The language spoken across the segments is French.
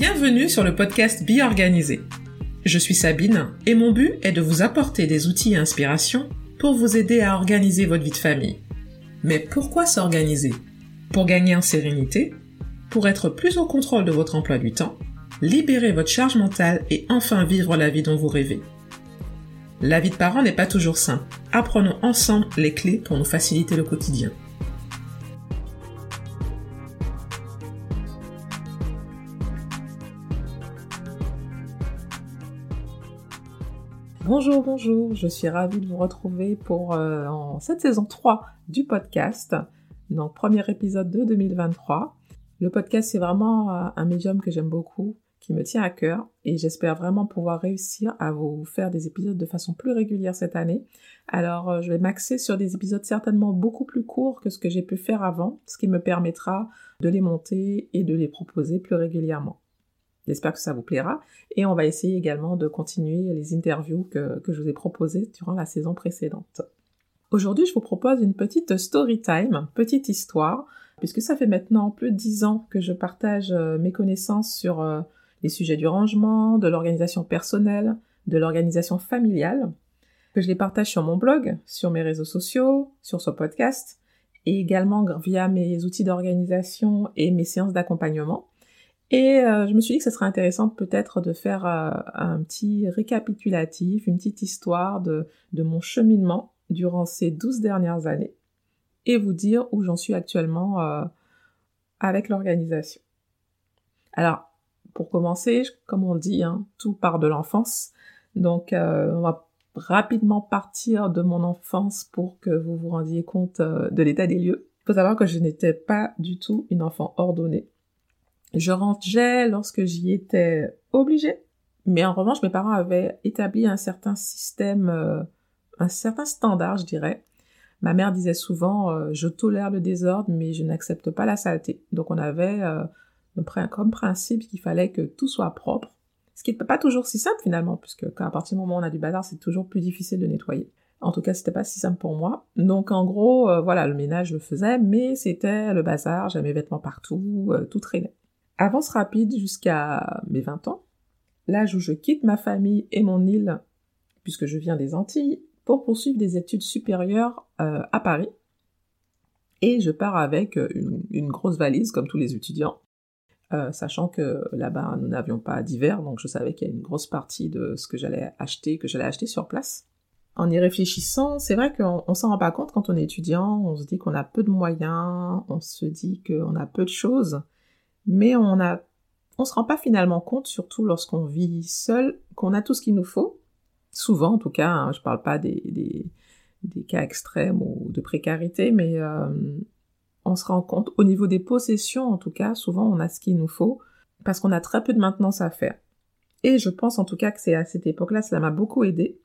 Bienvenue sur le podcast Bi Organisé. Je suis Sabine et mon but est de vous apporter des outils et inspirations pour vous aider à organiser votre vie de famille. Mais pourquoi s'organiser? Pour gagner en sérénité, pour être plus au contrôle de votre emploi du temps, libérer votre charge mentale et enfin vivre la vie dont vous rêvez? La vie de parent n'est pas toujours simple. Apprenons ensemble les clés pour nous faciliter le quotidien. Bonjour, bonjour, je suis ravie de vous retrouver pour euh, en cette saison 3 du podcast, donc premier épisode de 2023. Le podcast c'est vraiment euh, un médium que j'aime beaucoup, qui me tient à cœur et j'espère vraiment pouvoir réussir à vous faire des épisodes de façon plus régulière cette année. Alors euh, je vais m'axer sur des épisodes certainement beaucoup plus courts que ce que j'ai pu faire avant, ce qui me permettra de les monter et de les proposer plus régulièrement. J'espère que ça vous plaira. Et on va essayer également de continuer les interviews que, je vous ai proposées durant la saison précédente. Aujourd'hui, je vous propose une petite story time, petite histoire, puisque ça fait maintenant plus de dix ans que je partage euh, mes connaissances sur euh, les sujets du rangement, de l'organisation personnelle, de l'organisation familiale, que je les partage sur mon blog, sur mes réseaux sociaux, sur ce podcast, et également via mes outils d'organisation et mes séances d'accompagnement. Et euh, je me suis dit que ce serait intéressant peut-être de faire euh, un petit récapitulatif, une petite histoire de, mon cheminement durant ces douze dernières années et vous dire où j'en suis actuellement euh, avec l'organisation. Alors, pour commencer, comme on dit, hein, tout part de l'enfance. Donc, on va rapidement partir de mon enfance pour que vous vous rendiez compte de l'état des lieux. Il faut savoir que je n'étais pas du tout une enfant ordonnée. Je rangeais lorsque j'y étais obligée. Mais en revanche, mes parents avaient établi un certain système, euh, un certain standard, je dirais. Ma mère disait souvent, euh, je tolère le désordre, mais je n'accepte pas la saleté. Donc on avait euh, comme principe qu'il fallait que tout soit propre. Ce qui n'est pas toujours si simple finalement, puisque à partir du moment où on a du bazar, c'est toujours plus difficile de nettoyer. En tout cas, c'était pas si simple pour moi. Donc en gros, voilà, le ménage je le faisais, mais c'était le bazar, j'avais mes vêtements partout, tout traînait. Avance rapide jusqu'à mes 20 ans, l'âge où je quitte ma famille et mon île, puisque je viens des Antilles, pour poursuivre des études supérieures euh, à Paris. Et je pars avec une, grosse valise, comme tous les étudiants, euh, sachant que là-bas, nous n'avions pas d'hiver, donc je savais qu'il y a une grosse partie de ce que j'allais acheter, que j'allais acheter sur place. En y réfléchissant, c'est vrai qu'on ne s'en rend pas compte quand on est étudiant, on se dit qu'on a peu de moyens, on se dit qu'on a peu de choses, mais on a, on se rend pas finalement compte, surtout lorsqu'on vit seul, qu'on a tout ce qu'il nous faut. Souvent, en tout cas, hein, je parle pas des, des, cas extrêmes ou de précarité, mais euh, on se rend compte, au niveau des possessions, en tout cas, souvent on a ce qu'il nous faut, parce qu'on a très peu de maintenance à faire. Et je pense en tout cas que c'est à cette époque-là, cela m'a beaucoup aidé,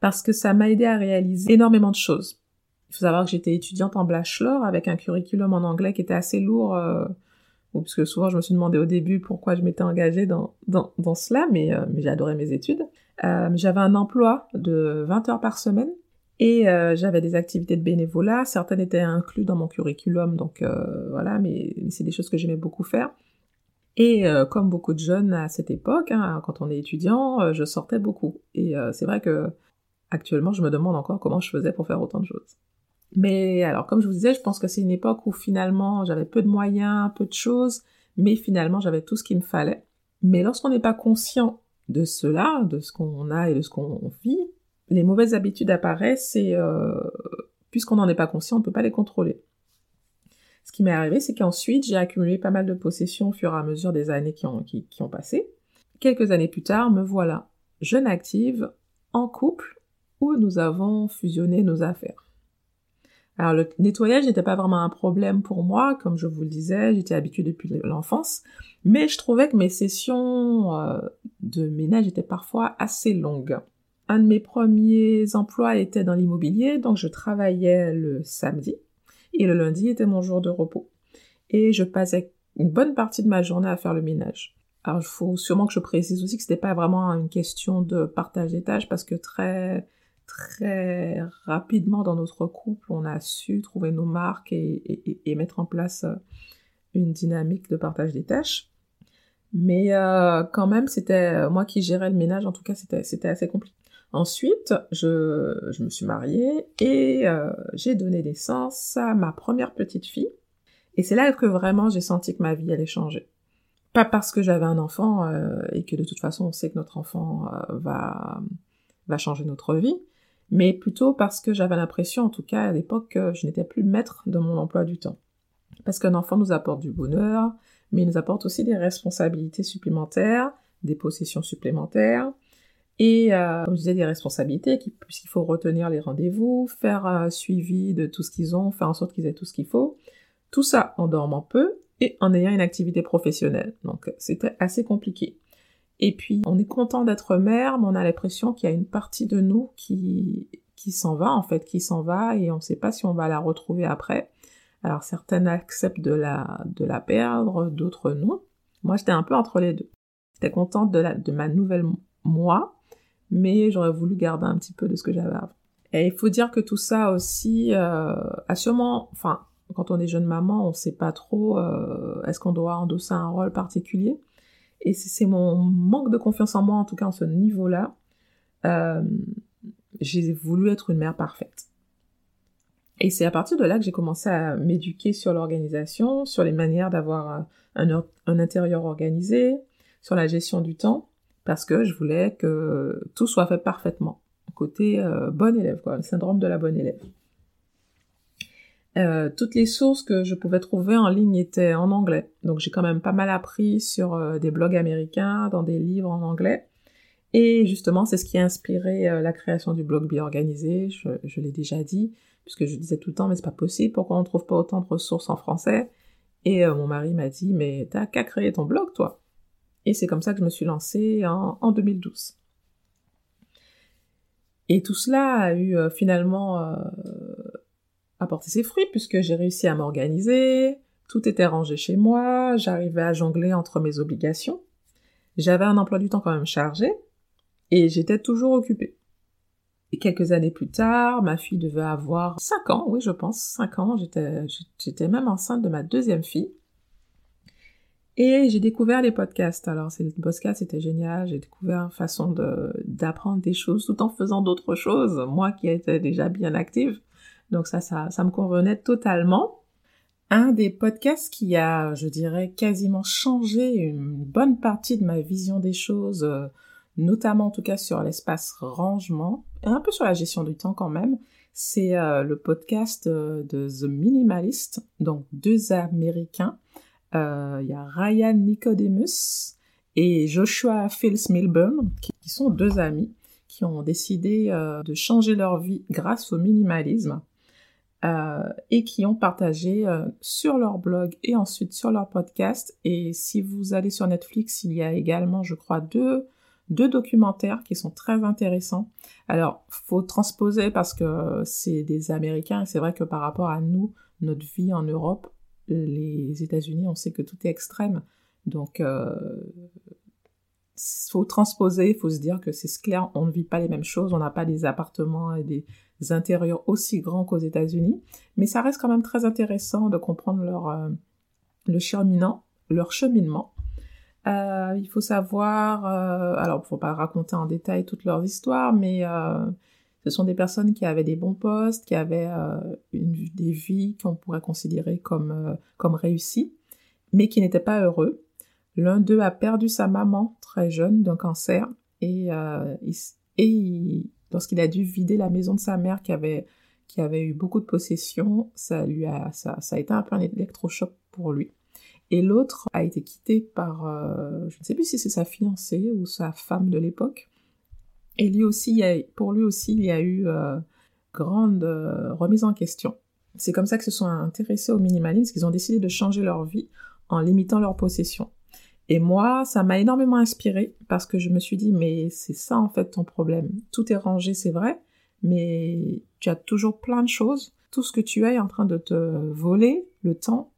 parce que ça m'a aidé à réaliser énormément de choses. Il faut savoir que j'étais étudiante en bachelor avec un curriculum en anglais qui était assez lourd. Euh, parce que souvent je me suis demandé au début pourquoi je m'étais engagée dans, dans, dans cela, mais, euh, mais adoré mes études. Euh, j'avais un emploi de 20 heures par semaine et euh, j'avais des activités de bénévolat, certaines étaient incluses dans mon curriculum, donc voilà, mais, c'est des choses que j'aimais beaucoup faire. Et comme beaucoup de jeunes à cette époque, hein, quand on est étudiant, je sortais beaucoup. Et c'est vrai que actuellement, je me demande encore comment je faisais pour faire autant de choses. Mais alors, comme je vous disais, je pense que c'est une époque où finalement j'avais peu de moyens, peu de choses, mais finalement j'avais tout ce qu'il me fallait. Mais lorsqu'on n'est pas conscient de cela, de ce qu'on a et de ce qu'on vit, les mauvaises habitudes apparaissent et euh, puisqu'on n'en est pas conscient, on ne peut pas les contrôler. Ce qui m'est arrivé, c'est qu'ensuite j'ai accumulé pas mal de possessions au fur et à mesure des années qui ont, qui ont passé. Quelques années plus tard, me voilà, jeune active, en couple, où nous avons fusionné nos affaires. Alors le nettoyage n'était pas vraiment un problème pour moi, comme je vous le disais, j'étais habituée depuis l'enfance, mais je trouvais que mes sessions euh, de ménage étaient parfois assez longues. Un de mes premiers emplois était dans l'immobilier, donc je travaillais le samedi et le lundi était mon jour de repos. Et je passais une bonne partie de ma journée à faire le ménage. Alors il faut sûrement que je précise aussi que c'était pas vraiment une question de partage des tâches parce que très très rapidement dans notre couple, on a su trouver nos marques et, mettre en place euh, une dynamique de partage des tâches. Mais euh, quand même, c'était euh, moi qui gérais le ménage. En tout cas, c'était assez compliqué. Ensuite, je, me suis mariée et j'ai donné naissance à ma première petite fille. Et c'est là que vraiment j'ai senti que ma vie allait changer. Pas parce que j'avais un enfant et que de toute façon on sait que notre enfant va changer notre vie, mais plutôt parce que j'avais l'impression, en tout cas à l'époque, que je n'étais plus maître de mon emploi du temps. Parce qu'un enfant nous apporte du bonheur, mais il nous apporte aussi des responsabilités supplémentaires, des possessions supplémentaires, et euh, comme je disais, des responsabilités, puisqu'il faut retenir les rendez-vous, faire un suivi de tout ce qu'ils ont, faire en sorte qu'ils aient tout ce qu'il faut. Tout ça en dormant peu et en ayant une activité professionnelle. Donc c'était assez compliqué. Et puis on est content d'être mère, mais on a l'impression qu'il y a une partie de nous qui qui s'en va en fait, qui s'en va et on ne sait pas si on va la retrouver après. Alors certaines acceptent de la, de la perdre, d'autres non. Moi, j'étais un peu entre les deux. J'étais contente de, la, de ma nouvelle moi, mais j'aurais voulu garder un petit peu de ce que j'avais avant. Et il faut dire que tout ça aussi euh, enfin, quand on est jeune maman, on sait pas trop euh, est-ce qu'on doit endosser un rôle particulier. Et c'est mon manque de confiance en moi, en tout cas en ce niveau-là. Euh, j'ai voulu être une mère parfaite. Et c'est à partir de là que j'ai commencé à m'éduquer sur l'organisation, sur les manières d'avoir un, un, intérieur organisé, sur la gestion du temps, parce que je voulais que tout soit fait parfaitement. Côté euh, bon élève, quoi, le syndrome de la bonne élève. Euh, toutes les sources que je pouvais trouver en ligne étaient en anglais, donc j'ai quand même pas mal appris sur euh, des blogs américains, dans des livres en anglais. Et justement, c'est ce qui a inspiré euh, la création du blog Bien Organisé, je, je l'ai déjà dit puisque je disais tout le temps, mais c'est pas possible, pourquoi on trouve pas autant de ressources en français? Et mon mari m'a dit, mais t'as qu'à créer ton blog, toi. Et c'est comme ça que je me suis lancée en, en 2012. Et tout cela a eu finalement apporté ses fruits, puisque j'ai réussi à m'organiser, tout était rangé chez moi, j'arrivais à jongler entre mes obligations, j'avais un emploi du temps quand même chargé, et j'étais toujours occupée. Et quelques années plus tard, ma fille devait avoir 5 ans, oui je pense, 5 ans, j'étais, même enceinte de ma deuxième fille. Et j'ai découvert les podcasts. Alors, ces podcasts, c'était génial. J'ai découvert une façon de, d'apprendre des choses tout en faisant d'autres choses. Moi qui étais déjà bien active. Donc ça, ça, ça me convenait totalement. Un des podcasts qui a, je dirais, quasiment changé une bonne partie de ma vision des choses, euh, notamment en tout cas sur l'espace rangement, et un peu sur la gestion du temps quand même, c'est euh, le podcast euh, de The Minimalist, donc deux Américains. Il y a Ryan Nicodemus et Joshua Phils Milburn, qui, sont deux amis qui ont décidé de changer leur vie grâce au minimalisme. Et qui ont partagé sur leur blog et ensuite sur leur podcast. Et si vous allez sur Netflix, il y a également, je crois, deux deux documentaires qui sont très intéressants. Alors, faut transposer parce que c'est des Américains et c'est vrai que par rapport à nous, notre vie en Europe, les États-Unis, on sait que tout est extrême. Donc, euh, faut transposer, faut se dire que c'est clair, on ne vit pas les mêmes choses, on n'a pas des appartements et des intérieurs aussi grands qu'aux États-Unis, mais ça reste quand même très intéressant de comprendre leur euh, le cheminement, leur cheminement euh, il faut savoir, euh, alors faut pas raconter en détail toutes leurs histoires, mais euh, ce sont des personnes qui avaient des bons postes, qui avaient une, des vies qu'on pourrait considérer comme comme réussies, mais qui n'étaient pas heureux. L'un d'eux a perdu sa maman très jeune d'un cancer et, euh, il, et lorsqu'il a dû vider la maison de sa mère qui avait qui avait eu beaucoup de possessions, ça lui a ça, a été un peu un électrochoc pour lui. Et l'autre a été quitté par, euh, je ne sais plus si c'est sa fiancée ou sa femme de l'époque. Et lui aussi, il y a, pour lui aussi, il y a eu euh, grande euh, remise en question. C'est comme ça qu'ils se sont intéressés au minimalisme, qu'ils ont décidé de changer leur vie en limitant leurs possessions. Et moi, ça m'a énormément inspiré parce que je me suis dit, mais c'est ça en fait ton problème. Tout est rangé, c'est vrai, mais tu as toujours plein de choses. Tout ce que tu as est en train de te voler le temps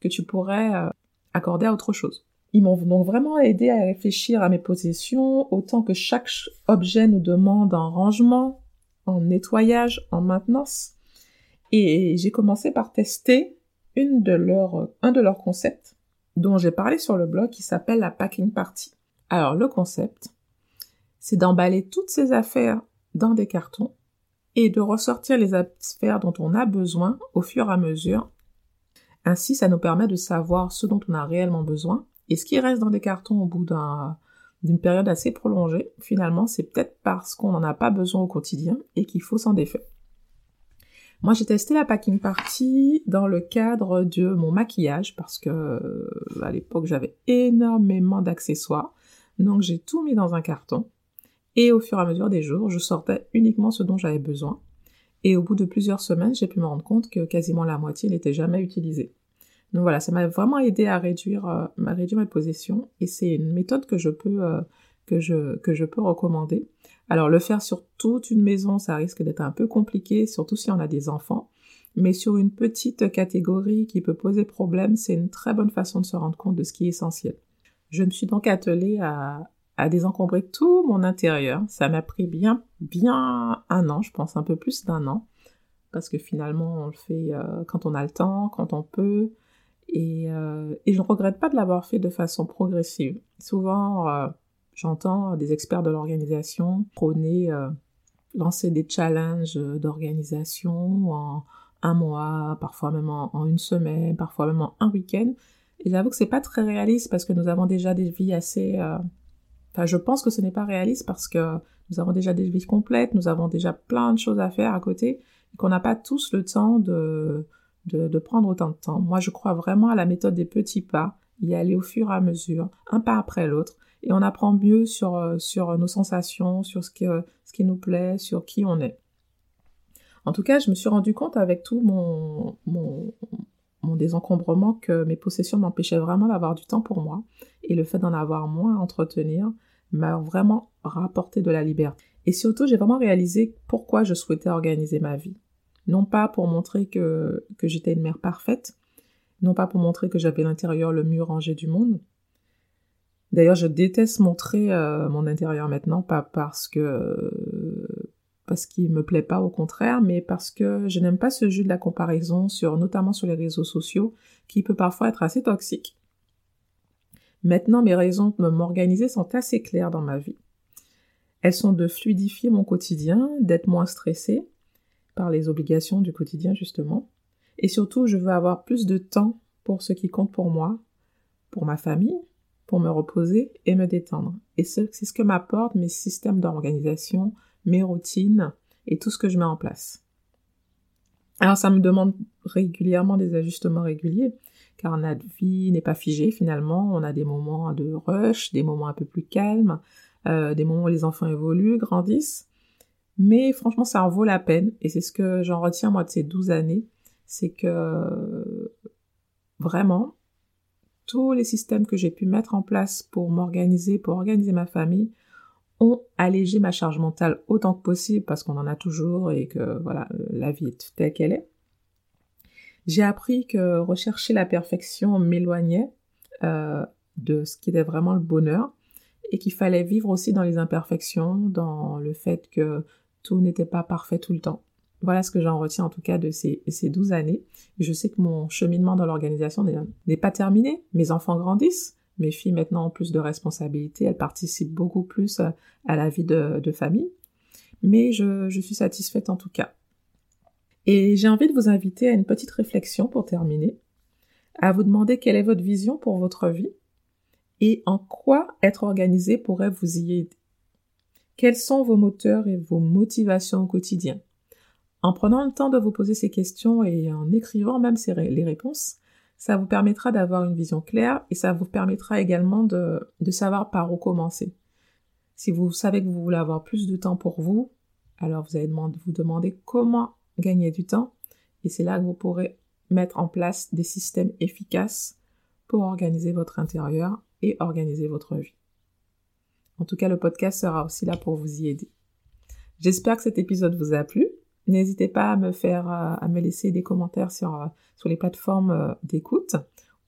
que tu pourrais euh, accorder à autre chose. Ils m'ont donc vraiment aidé à réfléchir à mes possessions, autant que chaque objet nous demande un rangement, en nettoyage, en maintenance. Et j'ai commencé par tester une de un de leurs concepts, dont j'ai parlé sur le blog qui s'appelle la packing party. Alors le concept, c'est d'emballer toutes ces affaires dans des cartons et de ressortir les affaires dont on a besoin au fur et à mesure. Ainsi, ça nous permet de savoir ce dont on a réellement besoin et ce qui reste dans des cartons au bout d'une période assez prolongée, finalement, c'est peut-être parce qu'on n'en a pas besoin au quotidien et qu'il faut s'en défaire. Moi, j'ai testé la packing party dans le cadre de mon maquillage parce que euh, à l'époque, j'avais énormément d'accessoires. Donc, j'ai tout mis dans un carton. Et au fur et à mesure des jours, je sortais uniquement ce dont j'avais besoin. Et au bout de plusieurs semaines, j'ai pu me rendre compte que quasiment la moitié n'était jamais utilisée. Donc voilà, ça m'a vraiment aidé à réduire, euh, mes possessions. Et c'est une méthode que je peux, euh, que je, peux recommander. Alors le faire sur toute une maison, ça risque d'être un peu compliqué, surtout si on a des enfants. Mais sur une petite catégorie qui peut poser problème, c'est une très bonne façon de se rendre compte de ce qui est essentiel. Je me suis donc attelée à, désencombrer tout mon intérieur. Ça m'a pris bien, bien un an, je pense un peu plus d'un an, parce que finalement on le fait euh, quand on a le temps, quand on peut, et, euh, et je ne regrette pas de l'avoir fait de façon progressive. Souvent, euh, J'entends des experts de l'organisation prôner, euh, lancer des challenges d'organisation en un mois, parfois même en, une semaine, parfois même en un week-end. Et j'avoue que c'est pas très réaliste parce que nous avons déjà des vies assez. Euh, enfin, je pense que ce n'est pas réaliste parce que nous avons déjà des vies complètes, nous avons déjà plein de choses à faire à côté et qu'on n'a pas tous le temps de, de prendre autant de temps. Moi, je crois vraiment à la méthode des petits pas, y aller au fur et à mesure, un pas après l'autre, et on apprend mieux sur, euh, sur nos sensations, sur ce qui, ce qui nous plaît, sur qui on est. En tout cas, je me suis rendu compte avec tout mon, mon, mon désencombrement que mes possessions m'empêchaient vraiment d'avoir du temps pour moi et le fait d'en avoir moins à entretenir m'a vraiment rapporté de la liberté. Et surtout, j'ai vraiment réalisé pourquoi je souhaitais organiser ma vie. Non pas pour montrer que, que j'étais une mère parfaite, non pas pour montrer que j'avais l'intérieur le mieux rangé du monde, D'ailleurs, je déteste montrer euh, mon intérieur maintenant, pas parce que parce qu'il me plaît pas, au contraire, mais parce que je n'aime pas ce jeu de la comparaison notamment sur les réseaux sociaux, qui peut parfois être assez toxique. Maintenant, mes raisons de m'organiser sont assez claires dans ma vie. Elles sont de fluidifier mon quotidien, d'être moins stressée par les obligations du quotidien, justement. Et surtout, je veux avoir plus de temps pour ce qui compte pour moi, pour ma famille, pour me reposer et me détendre. Et c'est ce que m'apportent mes systèmes d'organisation, mes routines et tout ce que je mets en place. Alors ça me demande régulièrement des ajustements réguliers, car notre vie n'est pas figée finalement. On a des moments de rush, des moments un peu plus calmes, euh, des moments où les enfants évoluent, grandissent. Mais franchement, ça en vaut la peine. Et c'est ce que j'en retiens moi de ces 12 années. C'est que vraiment, tous les systèmes que j'ai pu mettre en place pour m'organiser, pour organiser ma famille, ont allégé ma charge mentale autant que possible parce qu'on en a toujours et que voilà, la vie est telle qu'elle est. J'ai appris que rechercher la perfection m'éloignait euh, de ce qui était vraiment le bonheur et qu'il fallait vivre aussi dans les imperfections, dans le fait que tout n'était pas parfait tout le temps. Voilà ce que j'en retiens en tout cas de ces, ces 12 années. je sais que mon cheminement dans l'organisation n'est pas terminé. Mes enfants grandissent. Mes filles maintenant ont plus de responsabilités. Elles participent beaucoup plus à, la vie de, famille. Mais je suis satisfaite en tout cas. Et j'ai envie de vous inviter à une petite réflexion pour terminer. À vous demander quelle est votre vision pour votre vie et en quoi être organisé pourrait vous y aider. Quels sont vos moteurs et vos motivations au quotidien? En prenant le temps de vous poser ces questions et en écrivant même les réponses, ça vous permettra d'avoir une vision claire et ça vous permettra également de, savoir par où commencer. Si vous savez que vous voulez avoir plus de temps pour vous, alors vous allez vous demander comment gagner du temps et c'est là que vous pourrez mettre en place des systèmes efficaces pour organiser votre intérieur et organiser votre vie. En tout cas, le podcast sera aussi là pour vous y aider. J'espère que cet épisode vous a plu. N'hésitez pas à me faire, euh, à me laisser des commentaires sur, euh, sur les plateformes euh, d'écoute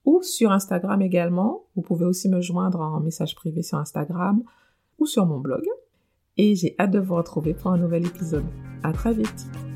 ou sur Instagram également. Vous pouvez aussi me joindre en message privé sur Instagram ou sur mon blog. Et j'ai hâte de vous retrouver pour un nouvel épisode. À très vite!